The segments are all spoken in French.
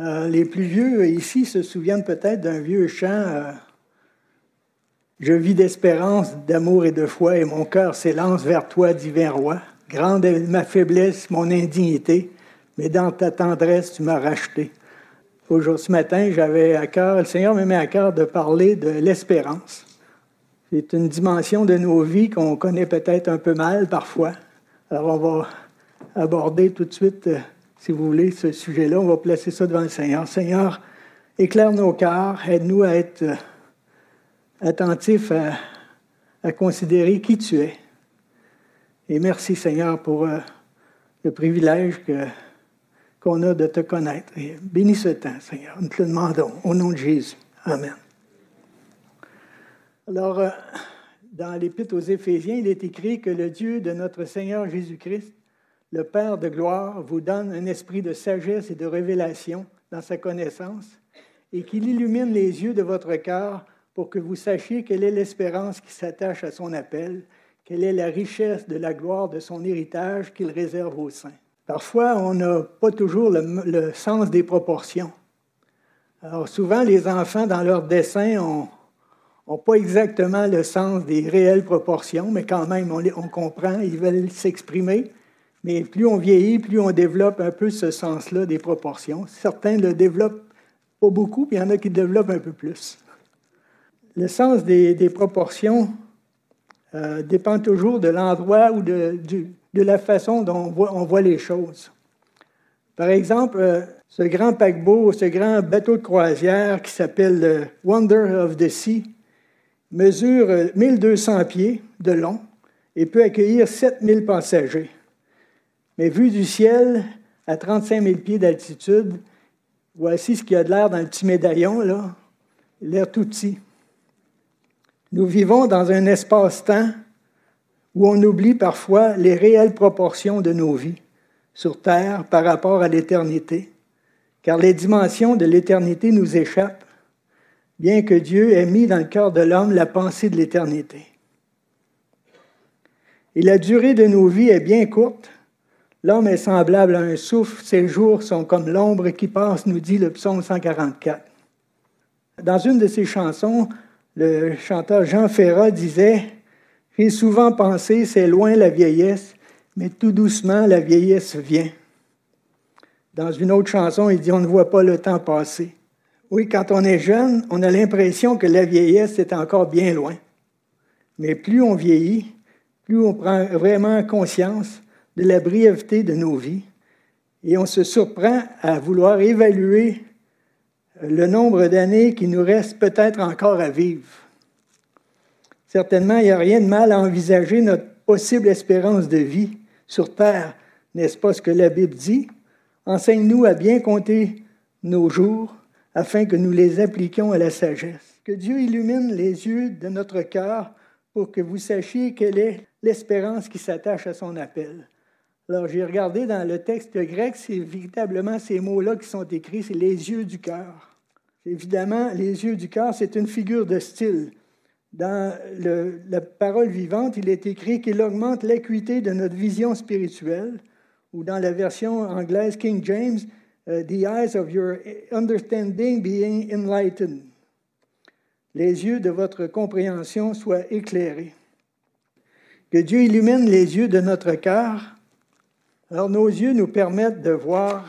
Euh, les plus vieux ici se souviennent peut-être d'un vieux chant euh, Je vis d'espérance, d'amour et de foi, et mon cœur s'élance vers toi, divin roi. Grande est ma faiblesse, mon indignité, mais dans ta tendresse, tu m'as racheté. Aujourd'hui, ce matin, j'avais à cœur, le Seigneur me met à cœur de parler de l'espérance. C'est une dimension de nos vies qu'on connaît peut-être un peu mal parfois. Alors, on va aborder tout de suite, euh, si vous voulez, ce sujet-là. On va placer ça devant le Seigneur. Seigneur, éclaire nos cœurs, aide-nous à être euh, attentifs à, considérer qui tu es. Et merci, Seigneur, pour euh, le privilège qu'on a de te connaître. Bénis ce temps, Seigneur. Nous te le demandons. Au nom de Jésus. Amen. Alors, euh, dans l'Épître aux Éphésiens, il est écrit que le Dieu de notre Seigneur Jésus-Christ, le Père de gloire, vous donne un esprit de sagesse et de révélation dans sa connaissance et qu'il illumine les yeux de votre cœur pour que vous sachiez quelle est l'espérance qui s'attache à son appel, quelle est la richesse de la gloire de son héritage qu'il réserve aux saints. Parfois, on n'a pas toujours le, sens des proportions. Alors souvent, les enfants, dans leur dessin, ont pas exactement le sens des réelles proportions, mais quand même, on comprend, ils veulent s'exprimer. Mais plus on vieillit, plus on développe un peu ce sens-là des proportions. Certains le développent pas beaucoup, puis il y en a qui le développent un peu plus. Le sens des, proportions euh, dépend toujours de l'endroit ou de, de, la façon dont on voit, les choses. Par exemple, euh, ce grand paquebot, ce grand bateau de croisière qui s'appelle le Wonder of the Sea, mesure 1200 pieds de long et peut accueillir 7000 passagers. Mais vu du ciel, à 35 000 pieds d'altitude, voici ce qu'il y a de l'air dans le petit médaillon, là, l'air tout petit. Nous vivons dans un espace-temps où on oublie parfois les réelles proportions de nos vies sur Terre par rapport à l'éternité, car les dimensions de l'éternité nous échappent bien que Dieu ait mis dans le cœur de l'homme la pensée de l'éternité. Et la durée de nos vies est bien courte. L'homme est semblable à un souffle, ses jours sont comme l'ombre qui passe, nous dit le psaume 144. Dans une de ses chansons, le chanteur Jean Ferrat disait J'ai souvent pensé, c'est loin la vieillesse, mais tout doucement la vieillesse vient. Dans une autre chanson, il dit On ne voit pas le temps passer. Oui, quand on est jeune, on a l'impression que la vieillesse est encore bien loin. Mais plus on vieillit, plus on prend vraiment conscience de la brièveté de nos vies et on se surprend à vouloir évaluer le nombre d'années qui nous reste peut-être encore à vivre. Certainement, il n'y a rien de mal à envisager notre possible espérance de vie sur Terre, n'est-ce pas ce que la Bible dit? Enseigne-nous à bien compter nos jours afin que nous les appliquions à la sagesse. Que Dieu illumine les yeux de notre cœur pour que vous sachiez quelle est l'espérance qui s'attache à son appel. Alors j'ai regardé dans le texte grec, c'est véritablement ces mots-là qui sont écrits, c'est les yeux du cœur. Évidemment, les yeux du cœur, c'est une figure de style. Dans la parole vivante, il est écrit qu'il augmente l'acuité de notre vision spirituelle, ou dans la version anglaise King James, Uh, the eyes of your understanding being enlightened. Les yeux de votre compréhension soient éclairés. Que Dieu illumine les yeux de notre cœur. Alors nos yeux nous permettent de voir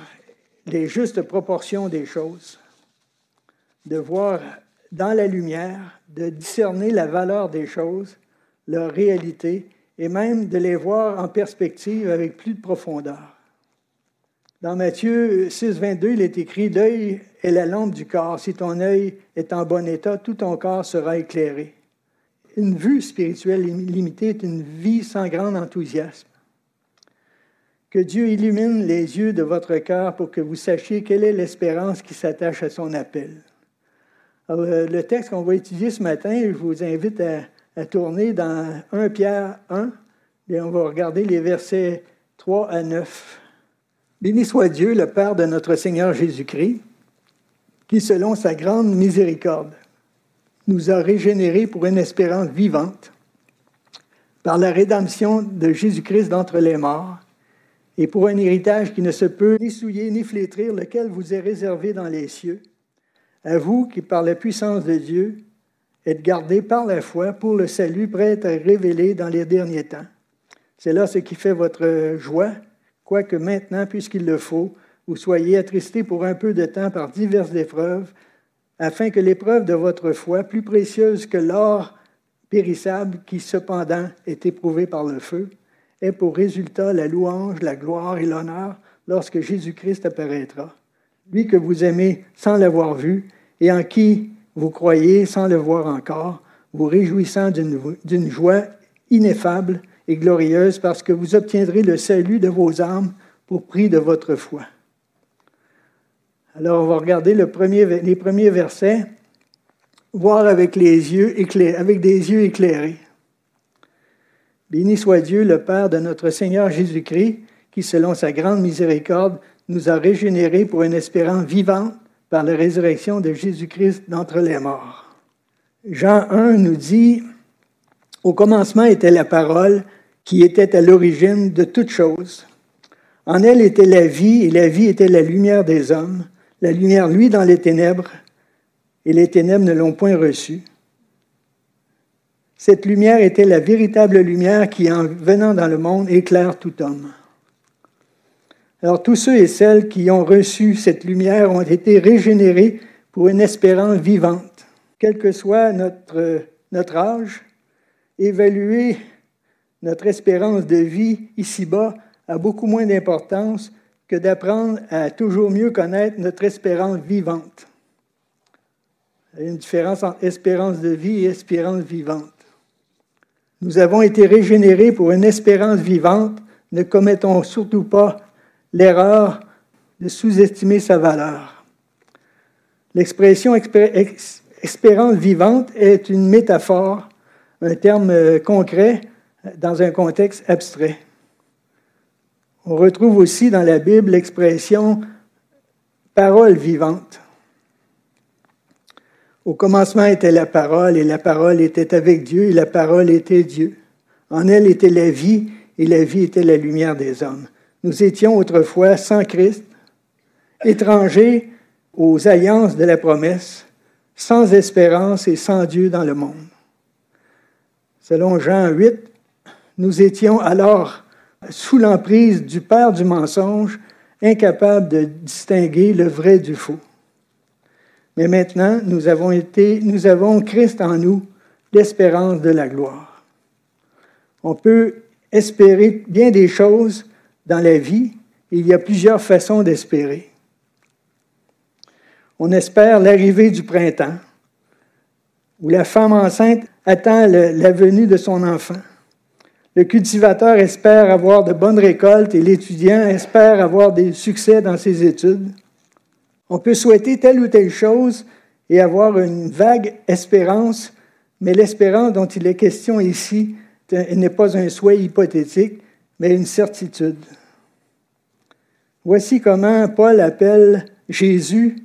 les justes proportions des choses, de voir dans la lumière, de discerner la valeur des choses, leur réalité, et même de les voir en perspective avec plus de profondeur. Dans Matthieu 6, 22, il est écrit L'œil est la lampe du corps. Si ton œil est en bon état, tout ton corps sera éclairé. Une vue spirituelle limitée est une vie sans grand enthousiasme. Que Dieu illumine les yeux de votre cœur pour que vous sachiez quelle est l'espérance qui s'attache à son appel. Euh, le texte qu'on va étudier ce matin, je vous invite à, à tourner dans 1 Pierre 1 et on va regarder les versets 3 à 9. Béni soit Dieu, le Père de notre Seigneur Jésus-Christ, qui, selon sa grande miséricorde, nous a régénérés pour une espérance vivante par la rédemption de Jésus-Christ d'entre les morts et pour un héritage qui ne se peut ni souiller ni flétrir, lequel vous est réservé dans les cieux, à vous qui, par la puissance de Dieu, êtes gardés par la foi pour le salut prêt à révéler dans les derniers temps. C'est là ce qui fait votre joie, quoique maintenant, puisqu'il le faut, vous soyez attristés pour un peu de temps par diverses épreuves, afin que l'épreuve de votre foi, plus précieuse que l'or périssable qui cependant est éprouvé par le feu, pour résultat la louange, la gloire et l'honneur lorsque Jésus-Christ apparaîtra. Lui que vous aimez sans l'avoir vu et en qui vous croyez sans le voir encore, vous réjouissant d'une joie ineffable et glorieuse parce que vous obtiendrez le salut de vos âmes pour prix de votre foi. Alors, on va regarder les premiers versets, voir avec, avec des yeux éclairés. Béni soit Dieu, le Père de notre Seigneur Jésus-Christ, qui, selon sa grande miséricorde, nous a régénérés pour une espérance vivante par la résurrection de Jésus-Christ d'entre les morts. Jean 1 nous dit, Au commencement était la parole qui était à l'origine de toutes choses. En elle était la vie, et la vie était la lumière des hommes. La lumière, lui, dans les ténèbres, et les ténèbres ne l'ont point reçue. Cette lumière était la véritable lumière qui, en venant dans le monde, éclaire tout homme. Alors tous ceux et celles qui ont reçu cette lumière ont été régénérés pour une espérance vivante. Quel que soit notre, âge, évaluer notre espérance de vie ici-bas a beaucoup moins d'importance que d'apprendre à toujours mieux connaître notre espérance vivante. Il y a une différence entre espérance de vie et espérance vivante. Nous avons été régénérés pour une espérance vivante. Ne commettons surtout pas l'erreur de sous-estimer sa valeur. L'expression espérance vivante est une métaphore, un terme euh, concret dans un contexte abstrait. On retrouve aussi dans la Bible l'expression parole vivante. Au commencement était la parole, et la parole était avec Dieu, et la parole était Dieu. En elle était la vie, et la vie était la lumière des hommes. Nous étions autrefois sans Christ, étrangers aux alliances de la promesse, sans espérance et sans Dieu dans le monde. Selon Jean 8, nous étions alors sous l'emprise du père du mensonge, incapables de distinguer le vrai du faux. Mais maintenant, nous avons, été, nous avons Christ en nous, l'espérance de la gloire. On peut espérer bien des choses dans la vie. Il y a plusieurs façons d'espérer. On espère l'arrivée du printemps, où la femme enceinte attend la venue de son enfant. Le cultivateur espère avoir de bonnes récoltes et l'étudiant espère avoir des succès dans ses études. On peut souhaiter telle ou telle chose et avoir une vague espérance, mais l'espérance dont il est question ici n'est pas un souhait hypothétique, mais une certitude. Voici comment Paul appelle Jésus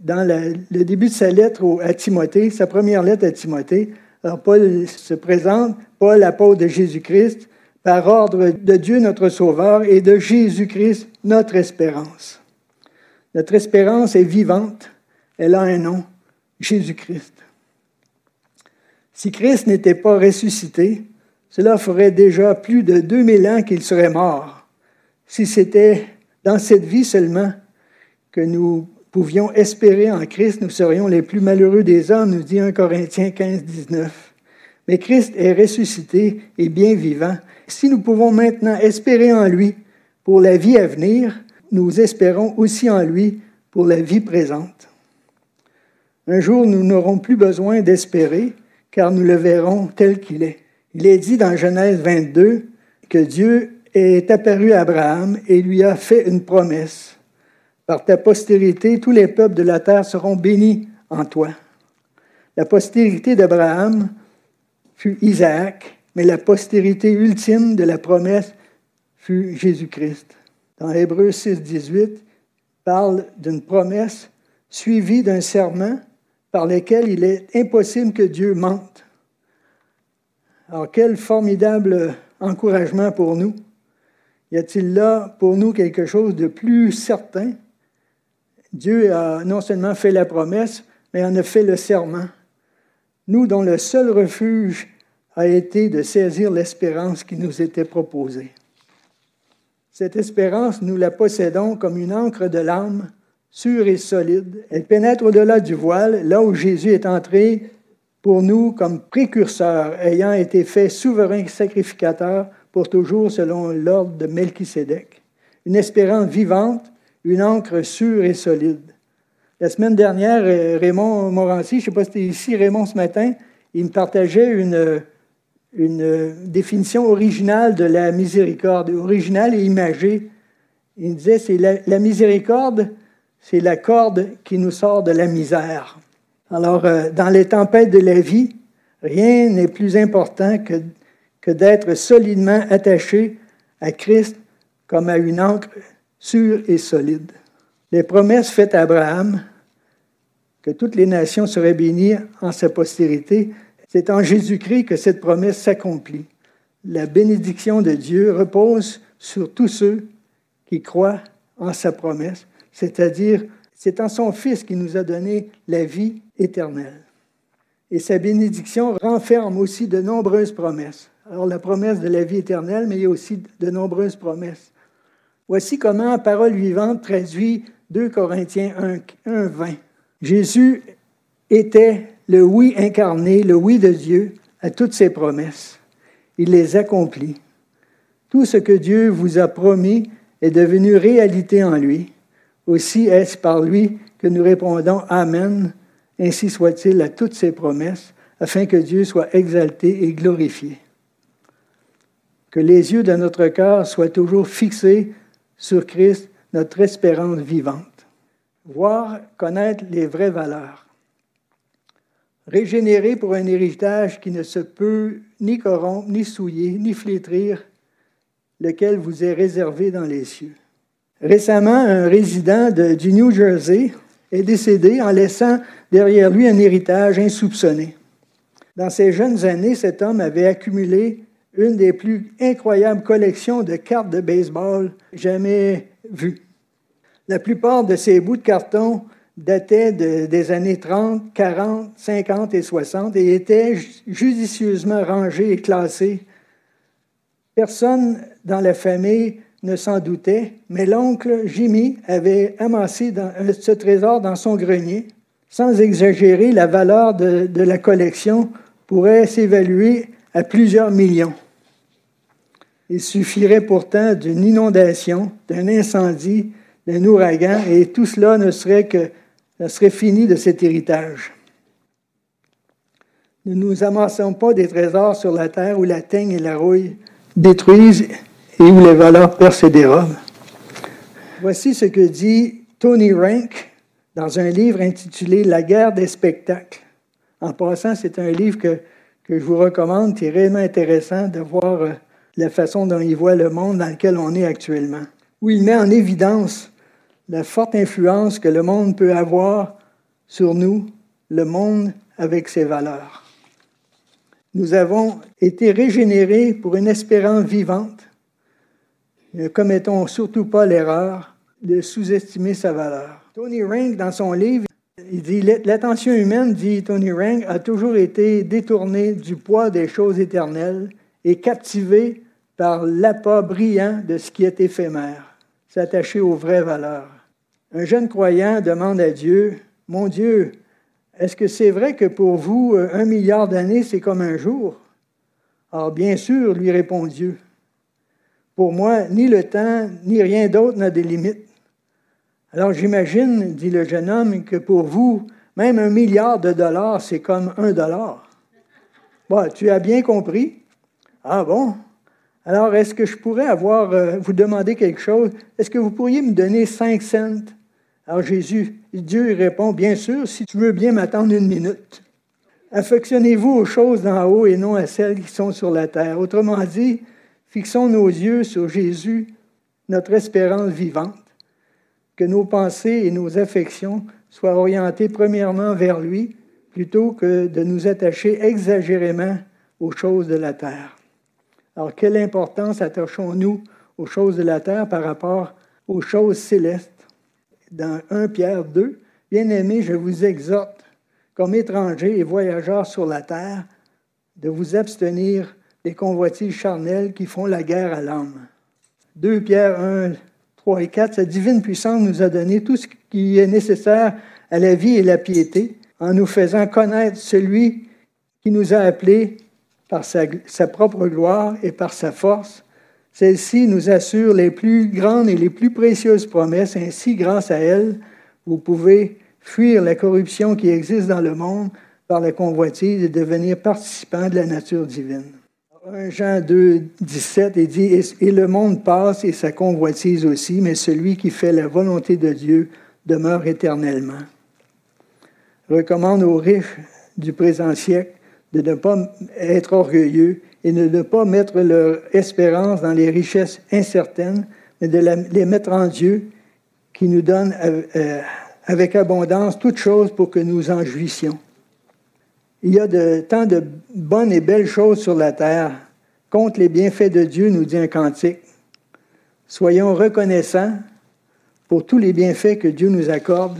dans le début de sa lettre à Timothée, sa première lettre à Timothée. Alors Paul se présente, Paul, apôtre de Jésus-Christ, par ordre de Dieu notre Sauveur et de Jésus-Christ notre espérance. Notre espérance est vivante. Elle a un nom, Jésus-Christ. Si Christ n'était pas ressuscité, cela ferait déjà plus de 2000 ans qu'il serait mort. Si c'était dans cette vie seulement que nous pouvions espérer en Christ, nous serions les plus malheureux des hommes, nous dit 1 Corinthiens 15, 19. Mais Christ est ressuscité et bien vivant. Si nous pouvons maintenant espérer en lui pour la vie à venir, nous espérons aussi en lui pour la vie présente. Un jour, nous n'aurons plus besoin d'espérer, car nous le verrons tel qu'il est. Il est dit dans Genèse 22 que Dieu est apparu à Abraham et lui a fait une promesse. Par ta postérité, tous les peuples de la terre seront bénis en toi. La postérité d'Abraham fut Isaac, mais la postérité ultime de la promesse fut Jésus-Christ. Dans Hébreux 6, 18, parle d'une promesse suivie d'un serment par lequel il est impossible que Dieu mente. Alors quel formidable encouragement pour nous. Y a-t-il là pour nous quelque chose de plus certain? Dieu a non seulement fait la promesse, mais en a fait le serment. Nous, dont le seul refuge a été de saisir l'espérance qui nous était proposée. Cette espérance, nous la possédons comme une encre de l'âme, sûre et solide. Elle pénètre au-delà du voile, là où Jésus est entré pour nous comme précurseur, ayant été fait souverain sacrificateur pour toujours selon l'ordre de Melchisédek. Une espérance vivante, une encre sûre et solide. La semaine dernière, Raymond Morancy, je ne sais pas si c'était ici, Raymond, ce matin, il me partageait une, une définition originale de la miséricorde, originale et imagée. Il disait, c'est la, miséricorde, c'est la corde qui nous sort de la misère. Alors, euh, dans les tempêtes de la vie, rien n'est plus important que, que d'être solidement attaché à Christ comme à une encre sûre et solide. Les promesses faites à Abraham, que toutes les nations seraient bénies en sa postérité, c'est en Jésus-Christ que cette promesse s'accomplit. La bénédiction de Dieu repose sur tous ceux qui croient en sa promesse, c'est-à-dire c'est en son Fils qui nous a donné la vie éternelle. Et sa bénédiction renferme aussi de nombreuses promesses. Alors la promesse de la vie éternelle, mais il y a aussi de nombreuses promesses. Voici comment Parole vivante traduit 2 Corinthiens 1, 1 20. Jésus était le oui incarné, le oui de Dieu à toutes ses promesses. Il les accomplit. Tout ce que Dieu vous a promis est devenu réalité en lui. Aussi est-ce par lui que nous répondons Amen, ainsi soit-il à toutes ses promesses, afin que Dieu soit exalté et glorifié. Que les yeux de notre cœur soient toujours fixés sur Christ, notre espérance vivante. Voir, connaître les vraies valeurs régénéré pour un héritage qui ne se peut ni corrompre, ni souiller, ni flétrir, lequel vous est réservé dans les cieux. Récemment, un résident du New Jersey est décédé en laissant derrière lui un héritage insoupçonné. Dans ses jeunes années, cet homme avait accumulé une des plus incroyables collections de cartes de baseball jamais vues. La plupart de ces bouts de carton datait des années 30, 40, 50 et 60 et était judicieusement rangé et classé. Personne dans la famille ne s'en doutait, mais l'oncle Jimmy avait amassé ce trésor dans son grenier. Sans exagérer, la valeur de la collection pourrait s'évaluer à plusieurs millions. Il suffirait pourtant d'une inondation, d'un incendie, d'un ouragan, et tout cela ne serait que ça serait fini de cet héritage. Ne nous amassons pas des trésors sur la terre où la teigne et la rouille détruisent et où les valeurs percent. Voici ce que dit Tony Rank dans un livre intitulé La guerre des spectacles. En passant, c'est un livre que, que je vous recommande, qui est réellement intéressant de voir euh, la façon dont il voit le monde dans lequel on est actuellement, où il met en évidence la forte influence que le monde peut avoir sur nous, le monde avec ses valeurs. Nous avons été régénérés pour une espérance vivante. Ne commettons surtout pas l'erreur de sous-estimer sa valeur. Tony Rank, dans son livre, il dit L'attention humaine, dit Tony Rank, a toujours été détournée du poids des choses éternelles et captivée par l'appât brillant de ce qui est éphémère s'attacher aux vraies valeurs. Un jeune croyant demande à Dieu, Mon Dieu, est-ce que c'est vrai que pour vous, euh, un milliard d'années, c'est comme un jour? Alors bien sûr, lui répond Dieu. Pour moi, ni le temps, ni rien d'autre n'a de limites. Alors j'imagine, dit le jeune homme, que pour vous, même un milliard de dollars, c'est comme un dollar. Bon, tu as bien compris. Ah bon? Alors, est-ce que je pourrais avoir, euh, vous demander quelque chose? Est-ce que vous pourriez me donner cinq cents? Alors Jésus, Dieu répond, bien sûr, si tu veux bien m'attendre une minute. Affectionnez-vous aux choses d'en haut et non à celles qui sont sur la terre. Autrement dit, fixons nos yeux sur Jésus, notre espérance vivante. Que nos pensées et nos affections soient orientées premièrement vers lui, plutôt que de nous attacher exagérément aux choses de la terre. Alors, quelle importance attachons-nous aux choses de la terre par rapport aux choses célestes? Dans 1 Pierre 2, Bien-aimés, je vous exhorte, comme étrangers et voyageurs sur la terre, de vous abstenir des convoitises charnelles qui font la guerre à l'âme. 2 Pierre 1, 3 et 4, sa divine puissance nous a donné tout ce qui est nécessaire à la vie et la piété, en nous faisant connaître celui qui nous a appelés par sa, propre gloire et par sa force. Celle-ci nous assure les plus grandes et les plus précieuses promesses. Ainsi, grâce à elle, vous pouvez fuir la corruption qui existe dans le monde par la convoitise et devenir participant de la nature divine. 1 Jean 2, 17, il dit Et le monde passe et sa convoitise aussi, mais celui qui fait la volonté de Dieu demeure éternellement. recommande aux riches du présent siècle de ne pas être orgueilleux et de ne pas mettre leur espérance dans les richesses incertaines, mais de les mettre en Dieu qui nous donne euh, euh, avec abondance toutes choses pour que nous en jouissions. Il y a de, tant de bonnes et belles choses sur la terre. Contre les bienfaits de Dieu, nous dit un cantique. Soyons reconnaissants pour tous les bienfaits que Dieu nous accorde,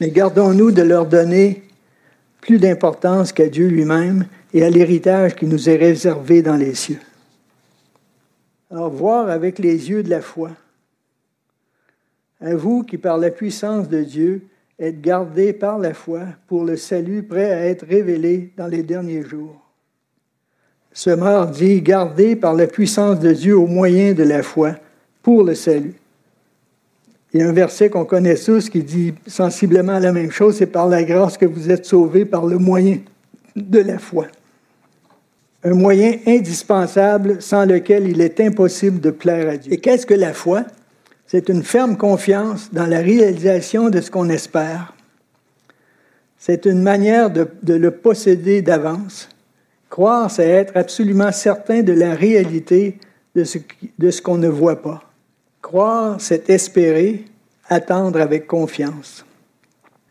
mais gardons-nous de leur donner plus d'importance qu'à Dieu lui-même et à l'héritage qui nous est réservé dans les cieux. Alors, voir avec les yeux de la foi à vous qui, par la puissance de Dieu, êtes gardés par la foi pour le salut prêt à être révélé dans les derniers jours. Ce mort dit, gardés par la puissance de Dieu au moyen de la foi pour le salut. Il y a un verset qu'on connaît tous qui dit sensiblement la même chose, c'est par la grâce que vous êtes sauvés par le moyen de la foi. Un moyen indispensable sans lequel il est impossible de plaire à Dieu. Et qu'est-ce que la foi? C'est une ferme confiance dans la réalisation de ce qu'on espère. C'est une manière de, le posséder d'avance. Croire, c'est être absolument certain de la réalité de ce, qu'on ne voit pas. Croire, c'est espérer, attendre avec confiance.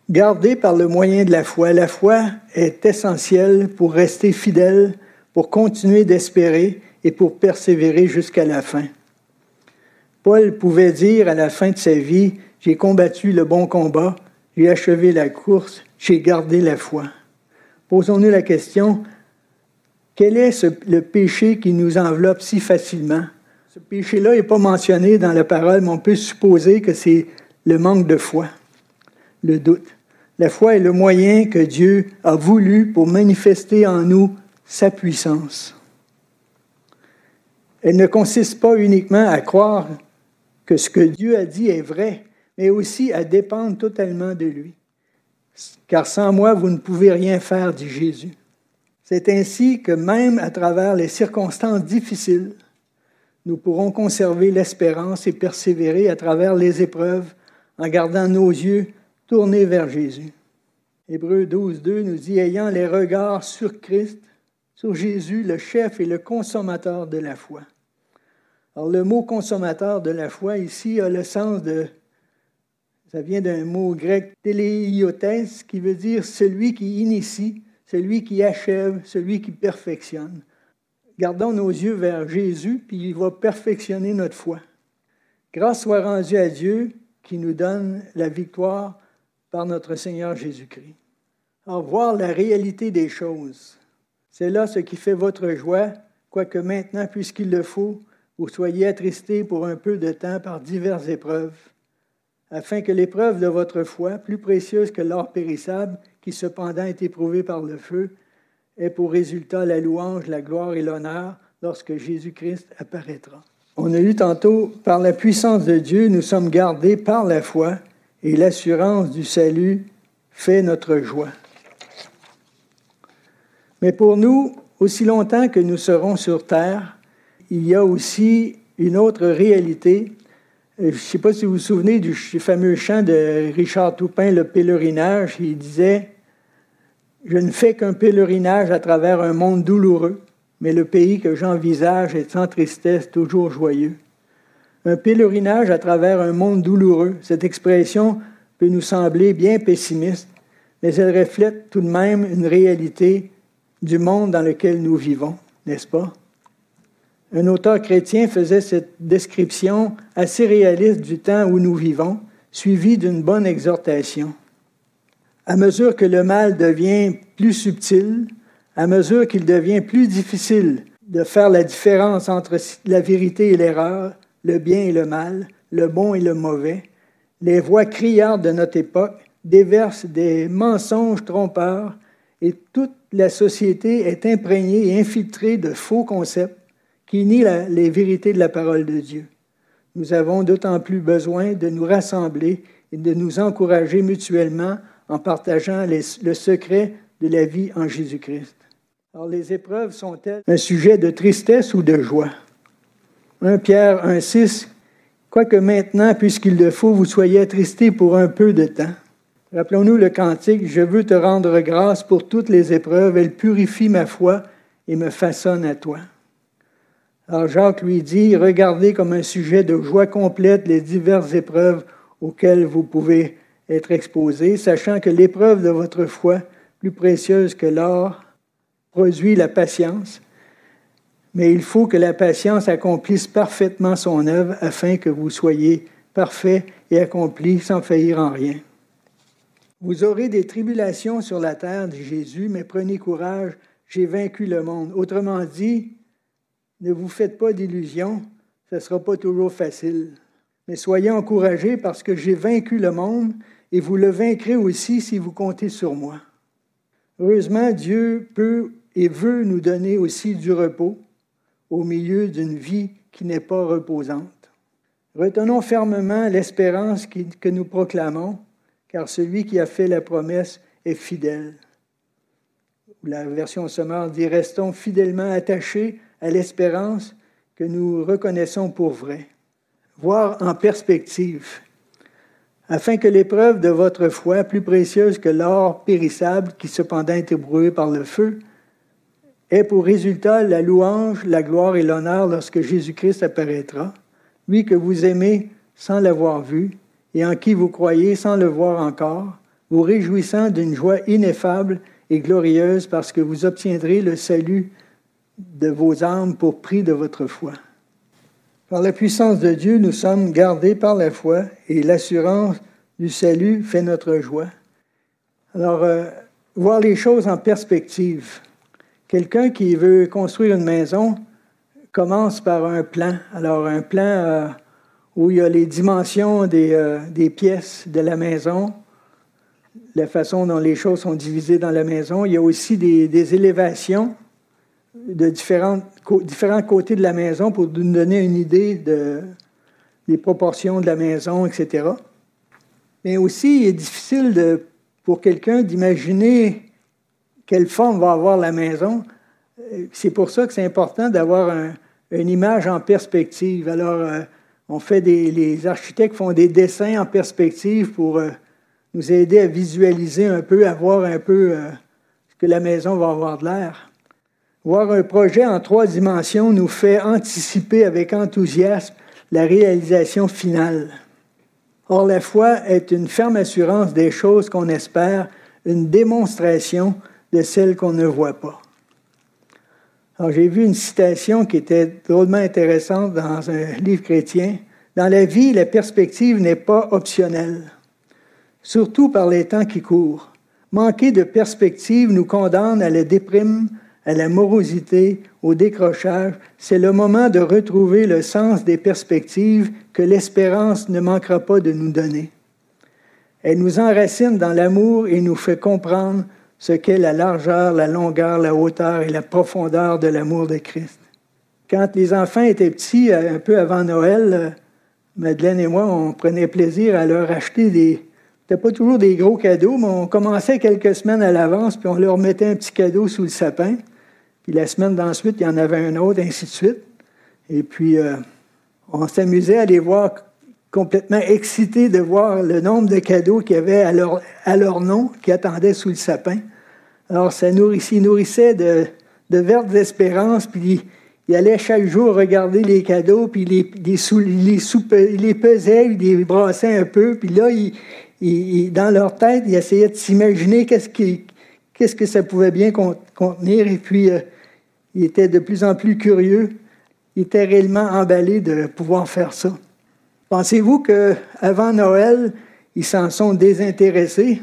Garder par le moyen de la foi. La foi est essentielle pour rester fidèle, pour continuer d'espérer et pour persévérer jusqu'à la fin. Paul pouvait dire à la fin de sa vie, j'ai combattu le bon combat, j'ai achevé la course, j'ai gardé la foi. Posons-nous la question, quel est le péché qui nous enveloppe si facilement? Ce péché-là n'est pas mentionné dans la parole, mais on peut supposer que c'est le manque de foi, le doute. La foi est le moyen que Dieu a voulu pour manifester en nous sa puissance. Elle ne consiste pas uniquement à croire que ce que Dieu a dit est vrai, mais aussi à dépendre totalement de lui. Car sans moi, vous ne pouvez rien faire, dit Jésus. C'est ainsi que même à travers les circonstances difficiles, nous pourrons conserver l'espérance et persévérer à travers les épreuves en gardant nos yeux tournés vers Jésus. Hébreu 12, 2 nous dit, ayant les regards sur Christ, sur Jésus, le chef et le consommateur de la foi. Alors, le mot consommateur de la foi ici a le sens de. Ça vient d'un mot grec téléiotes, qui veut dire celui qui initie, celui qui achève, celui qui perfectionne. Gardons nos yeux vers Jésus, puis il va perfectionner notre foi. Grâce soit rendue à Dieu qui nous donne la victoire par notre Seigneur Jésus-Christ. Alors, voir la réalité des choses, c'est là ce qui fait votre joie, quoique maintenant, puisqu'il le faut, vous soyez attristés pour un peu de temps par diverses épreuves, afin que l'épreuve de votre foi, plus précieuse que l'or périssable, qui cependant est éprouvé par le feu, ait pour résultat la louange, la gloire et l'honneur lorsque Jésus-Christ apparaîtra. On a lu tantôt, par la puissance de Dieu, nous sommes gardés par la foi, et l'assurance du salut fait notre joie. Mais pour nous, aussi longtemps que nous serons sur terre, il y a aussi une autre réalité. Euh, je ne sais pas si vous vous souvenez du fameux chant de Richard Toupin, Le pèlerinage. Il disait Je ne fais qu'un pèlerinage à travers un monde douloureux, mais le pays que j'envisage est sans tristesse, toujours joyeux. Un pèlerinage à travers un monde douloureux. Cette expression peut nous sembler bien pessimiste, mais elle reflète tout de même une réalité du monde dans lequel nous vivons, n'est-ce pas? Un auteur chrétien faisait cette description assez réaliste du temps où nous vivons, suivie d'une bonne exhortation. À mesure que le mal devient plus subtil, à mesure qu'il devient plus difficile de faire la différence entre la vérité et l'erreur, le bien et le mal, le bon et le mauvais, les voix criardes de notre époque déversent des mensonges trompeurs et toute la société est imprégnée et infiltrée de faux concepts qui nient les vérités de la parole de Dieu. Nous avons d'autant plus besoin de nous rassembler et de nous encourager mutuellement en partageant le secret de la vie en Jésus-Christ. Alors les épreuves sont-elles un sujet de tristesse ou de joie? 1 Pierre 1,6 Quoique maintenant, puisqu'il le faut, vous soyez attristés pour un peu de temps. Rappelons-nous le cantique Je veux te rendre grâce pour toutes les épreuves, elles purifient ma foi et me façonnent à toi. Alors Jacques lui dit, regardez comme un sujet de joie complète les diverses épreuves auxquelles vous pouvez être exposés, sachant que l'épreuve de votre foi, plus précieuse que l'or, produit la patience. Mais il faut que la patience accomplisse parfaitement son œuvre afin que vous soyez parfait et accompli sans faillir en rien. Vous aurez des tribulations sur la terre, dit Jésus, mais prenez courage, j'ai vaincu le monde. Autrement dit, ne vous faites pas d'illusions, ce ne sera pas toujours facile. Mais soyez encouragés parce que j'ai vaincu le monde et vous le vaincrez aussi si vous comptez sur moi. Heureusement, Dieu peut et veut nous donner aussi du repos au milieu d'une vie qui n'est pas reposante. Retenons fermement l'espérance que nous proclamons, car celui qui a fait la promesse est fidèle. La version sommaire dit Restons fidèlement attachés à l'espérance que nous reconnaissons pour vrai. Voir en perspective, afin que l'épreuve de votre foi, plus précieuse que l'or périssable qui cependant est ébroué par le feu, ait pour résultat la louange, la gloire et l'honneur lorsque Jésus-Christ apparaîtra, lui que vous aimez sans l'avoir vu et en qui vous croyez sans le voir encore, vous réjouissant d'une joie ineffable et glorieuse parce que vous obtiendrez le salut de vos âmes pour prix de votre foi. Par la puissance de Dieu, nous sommes gardés par la foi et l'assurance du salut fait notre joie. Alors, euh, voir les choses en perspective. Quelqu'un qui veut construire une maison commence par un plan. Alors, un plan euh, où il y a les dimensions des, euh, des, pièces de la maison, la façon dont les choses sont divisées dans la maison. Il y a aussi des, des élévations de différents, différents côtés de la maison pour nous donner une idée de, des proportions de la maison, etc. Mais aussi, il est difficile pour quelqu'un d'imaginer quelle forme va avoir la maison. C'est pour ça que c'est important d'avoir une image en perspective. Alors, euh, on fait des, les architectes font des dessins en perspective pour euh, nous aider à visualiser un peu, à voir un peu euh, ce que la maison va avoir de l'air. Voir un projet en trois dimensions nous fait anticiper avec enthousiasme la réalisation finale. Or, la foi est une ferme assurance des choses qu'on espère, une démonstration de celles qu'on ne voit pas. Alors, j'ai vu une citation qui était drôlement intéressante dans un livre chrétien. Dans la vie, la perspective n'est pas optionnelle, surtout par les temps qui courent. Manquer de perspective nous condamne à la déprime, à la morosité, au décrochage, c'est le moment de retrouver le sens des perspectives que l'espérance ne manquera pas de nous donner. Elle nous enracine dans l'amour et nous fait comprendre ce qu'est la largeur, la longueur, la hauteur et la profondeur de l'amour de Christ. Quand les enfants étaient petits, euh, un peu avant Noël, euh, Madeleine et moi, on prenait plaisir à leur acheter des, c'était pas toujours des gros cadeaux, mais on commençait quelques semaines à l'avance, puis on leur mettait un petit cadeau sous le sapin. Puis la semaine d'ensuite, il y en avait un autre, ainsi de suite. Et puis, euh, on s'amusait à les voir complètement excités de voir le nombre de cadeaux qu'il y avait à leur, à leur nom qui attendaient sous le sapin. Alors, ça nourrissait, nourrissait de, de vertes espérances, puis il allait chaque jour regarder les cadeaux, puis les, les, les, les pesait, les brassait un peu, puis là, dans leur tête, il essayait de s'imaginer qu'est-ce que ça pouvait bien contenir. Et puis, euh, il était de plus en plus curieux. il était réellement emballé de pouvoir faire ça. Pensez-vous qu'avant Noël, ils s'en sont désintéressés?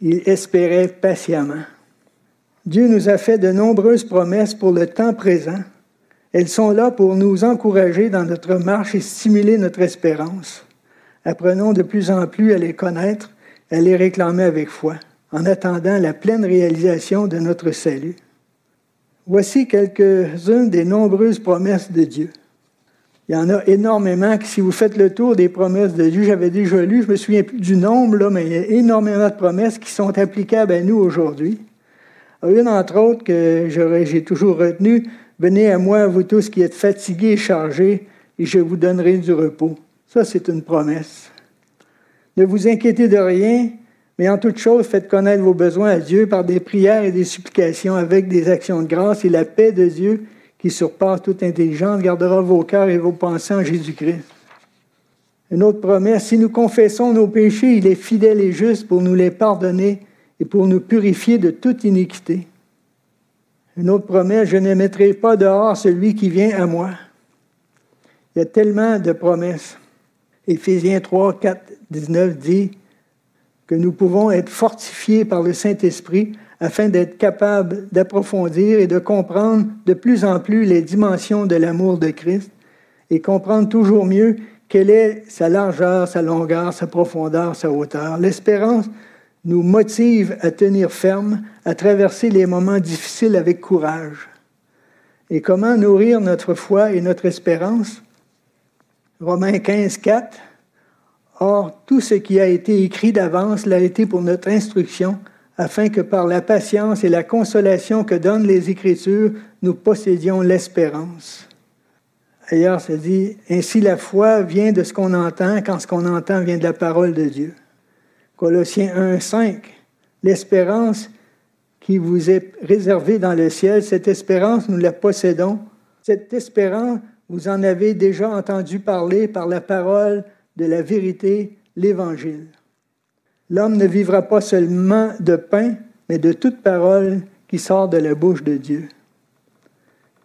Ils espéraient patiemment. Dieu nous a fait de nombreuses promesses pour le temps présent. Elles sont là pour nous encourager dans notre marche et stimuler notre espérance. Apprenons de plus en plus à les connaître, à les réclamer avec foi, en attendant la pleine réalisation de notre salut. Voici quelques-unes des nombreuses promesses de Dieu. Il y en a énormément. Si vous faites le tour des promesses de Dieu, j'avais déjà lu, je me souviens plus du nombre, mais il y a énormément de promesses qui sont applicables à nous aujourd'hui. Une, entre autres, que j'ai toujours retenue, Venez à moi, vous tous qui êtes fatigués et chargés, et je vous donnerai du repos. Ça, c'est une promesse. Ne vous inquiétez de rien, mais en toute chose, faites connaître vos besoins à Dieu par des prières et des supplications avec des actions de grâce, et la paix de Dieu, qui surpasse toute intelligence, gardera vos cœurs et vos pensées en Jésus-Christ. Une autre promesse, si nous confessons nos péchés, il est fidèle et juste pour nous les pardonner et pour nous purifier de toute iniquité. Une autre promesse, je ne mettrai pas dehors celui qui vient à moi. Il y a tellement de promesses. Éphésiens 3, 4, 19 dit que nous pouvons être fortifiés par le Saint-Esprit afin d'être capables d'approfondir et de comprendre de plus en plus les dimensions de l'amour de Christ et comprendre toujours mieux quelle est sa largeur, sa longueur, sa profondeur, sa hauteur. L'espérance nous motive à tenir ferme, à traverser les moments difficiles avec courage. Et comment nourrir notre foi et notre espérance? Romains 15, 4. Or, tout ce qui a été écrit d'avance l'a été pour notre instruction, afin que par la patience et la consolation que donnent les Écritures, nous possédions l'espérance. Ailleurs, ça dit, ainsi la foi vient de ce qu'on entend, quand ce qu'on entend vient de la parole de Dieu. Colossiens 1, 5, l'espérance qui vous est réservée dans le ciel, cette espérance, nous la possédons. Cette espérance, vous en avez déjà entendu parler par la parole de la vérité, l'Évangile. L'homme ne vivra pas seulement de pain, mais de toute parole qui sort de la bouche de Dieu.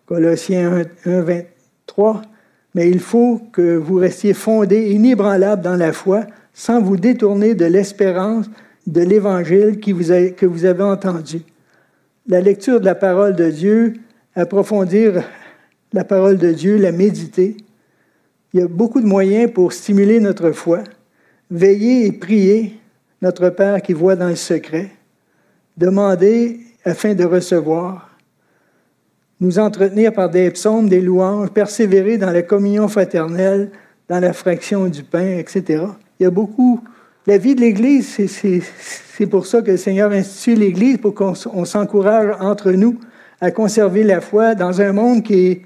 Colossiens 1, 23. Mais il faut que vous restiez fondés, inébranlables dans la foi, sans vous détourner de l'espérance de l'Évangile que vous avez entendu. La lecture de la parole de Dieu, approfondir la parole de Dieu, la méditer. Il y a beaucoup de moyens pour stimuler notre foi. Veiller et prier notre Père qui voit dans le secret, demander afin de recevoir, nous entretenir par des psaumes, des louanges, persévérer dans la communion fraternelle, dans la fraction du pain, etc. Il y a beaucoup. La vie de l'Église, c'est pour ça que le Seigneur institue l'Église, pour qu'on s'encourage entre nous à conserver la foi dans un monde qui est,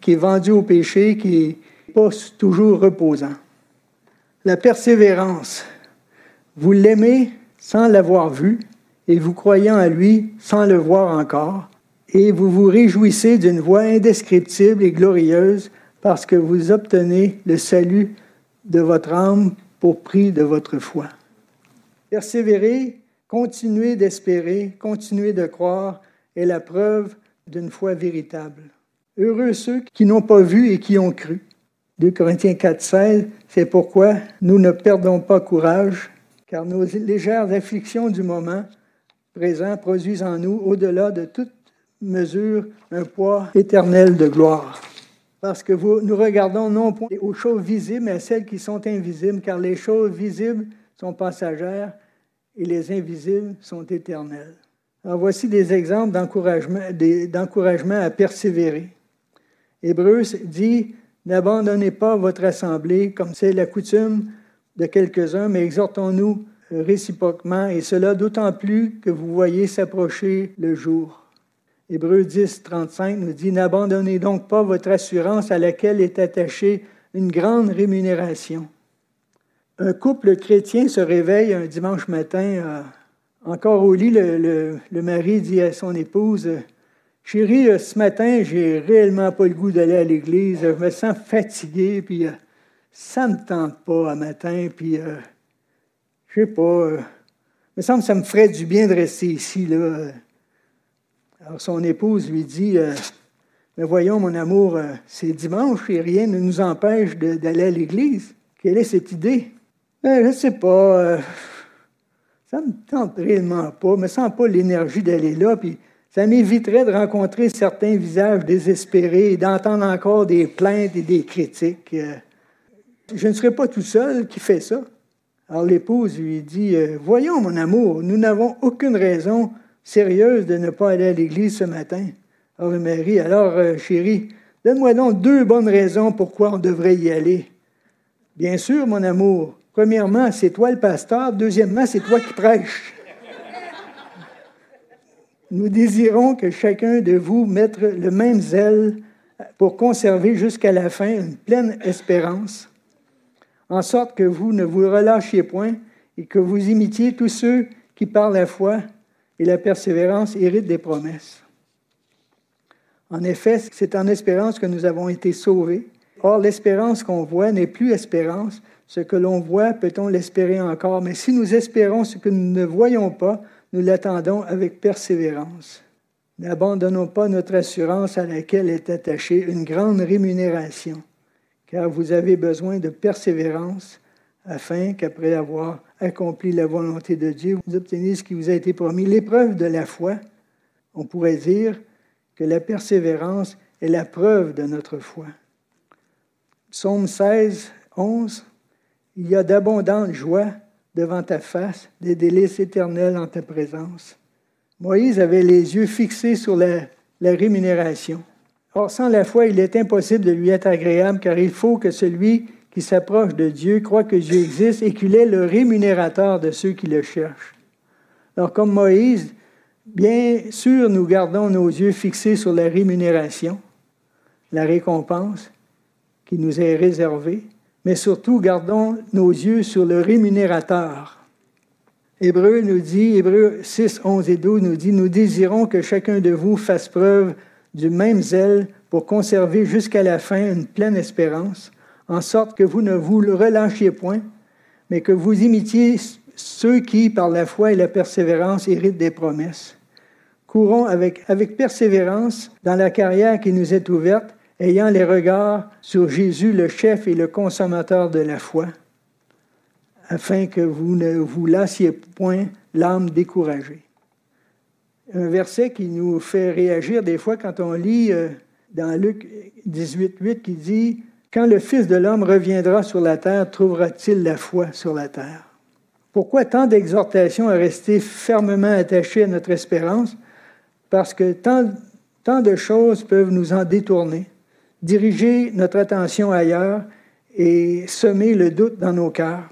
qui est vendu au péché, qui n'est pas toujours reposant. La persévérance. Vous l'aimez sans l'avoir vu et vous croyant à lui sans le voir encore, et vous vous réjouissez d'une voix indescriptible et glorieuse parce que vous obtenez le salut de votre âme pour prix de votre foi. Persévérer, continuer d'espérer, continuer de croire est la preuve d'une foi véritable. Heureux ceux qui n'ont pas vu et qui ont cru. 2 Corinthiens 4, 16, c'est pourquoi nous ne perdons pas courage, car nos légères afflictions du moment présent produisent en nous, au-delà de toute mesure, un poids éternel de gloire. Parce que nous regardons non point aux choses visibles, mais à celles qui sont invisibles, car les choses visibles sont passagères et les invisibles sont éternelles. Alors voici des exemples d'encouragement à persévérer. Hébreux dit N'abandonnez pas votre assemblée comme c'est la coutume de quelques-uns, mais exhortons-nous réciproquement, et cela d'autant plus que vous voyez s'approcher le jour. Hébreu 10, 35 nous dit N'abandonnez donc pas votre assurance à laquelle est attachée une grande rémunération. Un couple chrétien se réveille un dimanche matin, euh, encore au lit, le, mari dit à son épouse Chérie, euh, ce matin, j'ai réellement pas le goût d'aller à l'église, je me sens fatigué, puis euh, ça ne me tente pas à matin, puis je sais pas. il me semble que ça me ferait du bien de rester ici. Là. Alors son épouse lui dit euh, Mais voyons, mon amour, euh, c'est dimanche et rien ne nous empêche d'aller à l'église. Quelle est cette idée? Ben, je ne sais pas. Euh, ça ne me tente réellement pas. Je me sens pas l'énergie d'aller là. Puis ça m'éviterait de rencontrer certains visages désespérés et d'entendre encore des plaintes et des critiques. Euh, je ne serai pas tout seul qui fait ça. Alors l'épouse lui dit, Voyons mon amour, nous n'avons aucune raison sérieuse de ne pas aller à l'église ce matin. Alors Marie, alors euh, chérie, donne-moi donc deux bonnes raisons pourquoi on devrait y aller. Bien sûr, mon amour. Premièrement, c'est toi le pasteur. Deuxièmement, c'est toi qui prêches. Nous désirons que chacun de vous mette le même zèle pour conserver jusqu'à la fin une pleine espérance, en sorte que vous ne vous relâchiez point et que vous imitiez tous ceux qui, par la foi et la persévérance, héritent des promesses. En effet, c'est en espérance que nous avons été sauvés. Or, l'espérance qu'on voit n'est plus espérance. Ce que l'on voit, peut-on l'espérer encore, mais si nous espérons ce que nous ne voyons pas, nous l'attendons avec persévérance. N'abandonnons pas notre assurance à laquelle est attachée une grande rémunération, car vous avez besoin de persévérance afin qu'après avoir accompli la volonté de Dieu, vous obteniez ce qui vous a été promis. L'épreuve de la foi, on pourrait dire, que la persévérance est la preuve de notre foi. Psaume 16, 11. Il y a d'abondantes joies devant ta face, des délices éternels en ta présence. Moïse avait les yeux fixés sur la, la rémunération. Or, sans la foi, il est impossible de lui être agréable, car il faut que celui qui s'approche de Dieu croit que Dieu existe et qu'il est le rémunérateur de ceux qui le cherchent. Alors, comme Moïse, Bien sûr, nous gardons nos yeux fixés sur la rémunération, la récompense qui nous est réservée, mais surtout gardons nos yeux sur le rémunérateur. Hébreu nous dit, Hébreu 6, 11 et 12 nous dit, nous désirons que chacun de vous fasse preuve du même zèle pour conserver jusqu'à la fin une pleine espérance, en sorte que vous ne vous relâchiez point, mais que vous imitiez ceux qui, par la foi et la persévérance, héritent des promesses. Courons avec, avec persévérance dans la carrière qui nous est ouverte, ayant les regards sur Jésus, le chef et le consommateur de la foi, afin que vous ne vous lassiez point l'âme découragée. Un verset qui nous fait réagir des fois quand on lit euh, dans Luc 18, 8 qui dit Quand le Fils de l'homme reviendra sur la terre, trouvera-t-il la foi sur la terre? Pourquoi tant d'exhortations à rester fermement attachés à notre espérance? Parce que tant, tant de choses peuvent nous en détourner, diriger notre attention ailleurs et semer le doute dans nos cœurs.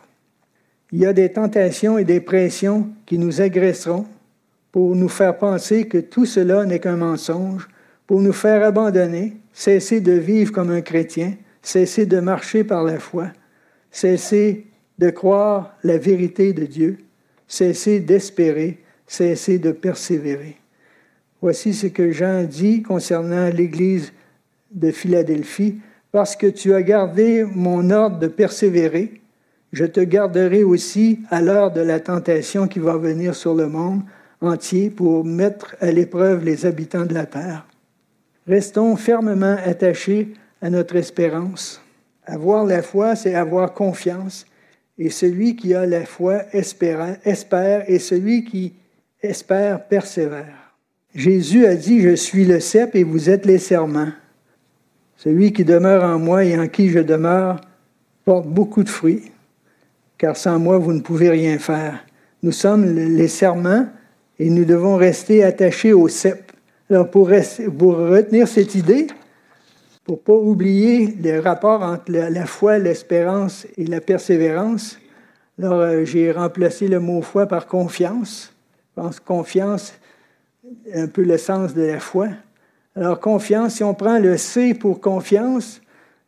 Il y a des tentations et des pressions qui nous agresseront pour nous faire penser que tout cela n'est qu'un mensonge, pour nous faire abandonner, cesser de vivre comme un chrétien, cesser de marcher par la foi, cesser de croire la vérité de Dieu, cesser d'espérer, cesser de persévérer. Voici ce que Jean dit concernant l'Église de Philadelphie. Parce que tu as gardé mon ordre de persévérer, je te garderai aussi à l'heure de la tentation qui va venir sur le monde entier pour mettre à l'épreuve les habitants de la terre. Restons fermement attachés à notre espérance. Avoir la foi, c'est avoir confiance et celui qui a la foi espère, et celui qui espère persévère. Jésus a dit, je suis le cep et vous êtes les serments. Celui qui demeure en moi et en qui je demeure porte beaucoup de fruits, car sans moi, vous ne pouvez rien faire. Nous sommes les serments et nous devons rester attachés au cep. Alors, pour, retenir cette idée, pour ne pas oublier le rapport entre la, foi, l'espérance et la persévérance. Alors, euh, j'ai remplacé le mot foi par confiance. Je pense confiance, un peu le sens de la foi. Alors, confiance, si on prend le C pour confiance,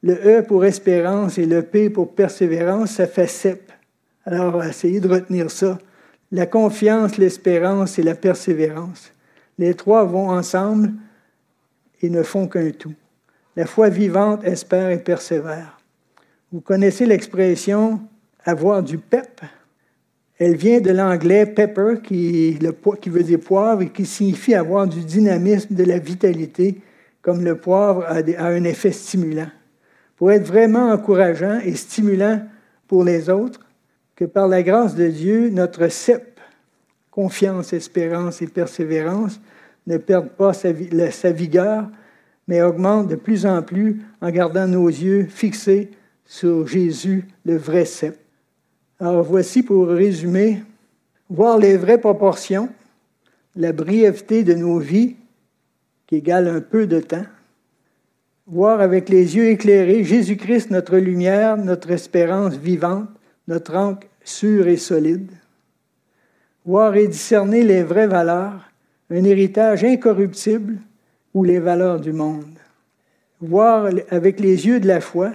le E pour espérance et le P pour persévérance, ça fait CEP. Alors, essayez de retenir ça. La confiance, l'espérance et la persévérance. Les trois vont ensemble et ne font qu'un tout. La foi vivante espère et persévère. Vous connaissez l'expression avoir du pep. Elle vient de l'anglais pepper, qui, veut dire poivre, et qui signifie avoir du dynamisme, de la vitalité comme le poivre a, un effet stimulant. Pour être vraiment encourageant et stimulant pour les autres, que par la grâce de Dieu, notre CEP, confiance, espérance et persévérance, ne perde pas sa, sa vigueur, mais augmente de plus en plus en gardant nos yeux fixés sur Jésus, le vrai cep. Alors voici pour résumer, voir les vraies proportions, la brièveté de nos vies, qui égale un peu de temps, voir avec les yeux éclairés Jésus-Christ, notre lumière, notre espérance vivante, notre ancre sûre et solide, voir et discerner les vraies valeurs, un héritage incorruptible ou les valeurs du monde, voir avec les yeux de la foi,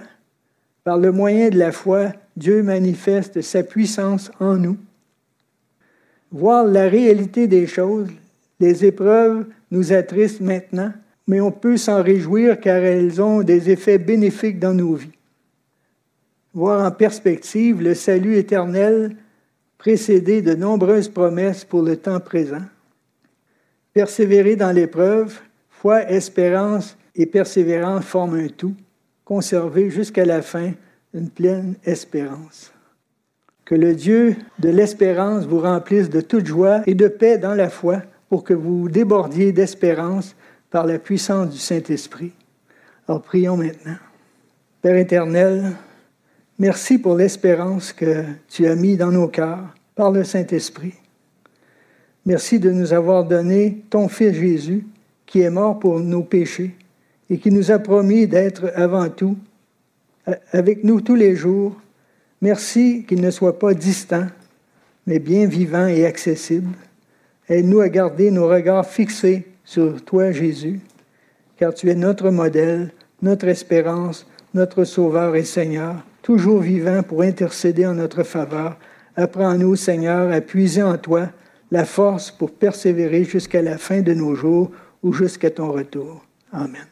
par le moyen de la foi, Dieu manifeste sa puissance en nous. Voir la réalité des choses, les épreuves nous attristent maintenant, mais on peut s'en réjouir car elles ont des effets bénéfiques dans nos vies. Voir en perspective le salut éternel précédé de nombreuses promesses pour le temps présent. Persévérer dans l'épreuve, foi, espérance et persévérance forment un tout conserver jusqu'à la fin une pleine espérance. Que le Dieu de l'espérance vous remplisse de toute joie et de paix dans la foi pour que vous débordiez d'espérance par la puissance du Saint-Esprit. Alors prions maintenant. Père éternel, merci pour l'espérance que tu as mis dans nos cœurs par le Saint-Esprit. Merci de nous avoir donné ton Fils Jésus qui est mort pour nos péchés et qui nous a promis d'être avant tout avec nous tous les jours. Merci qu'il ne soit pas distant, mais bien vivant et accessible. Aide-nous à garder nos regards fixés sur toi, Jésus, car tu es notre modèle, notre espérance, notre Sauveur et Seigneur, toujours vivant pour intercéder en notre faveur. Apprends-nous, Seigneur, à puiser en toi la force pour persévérer jusqu'à la fin de nos jours ou jusqu'à ton retour. Amen.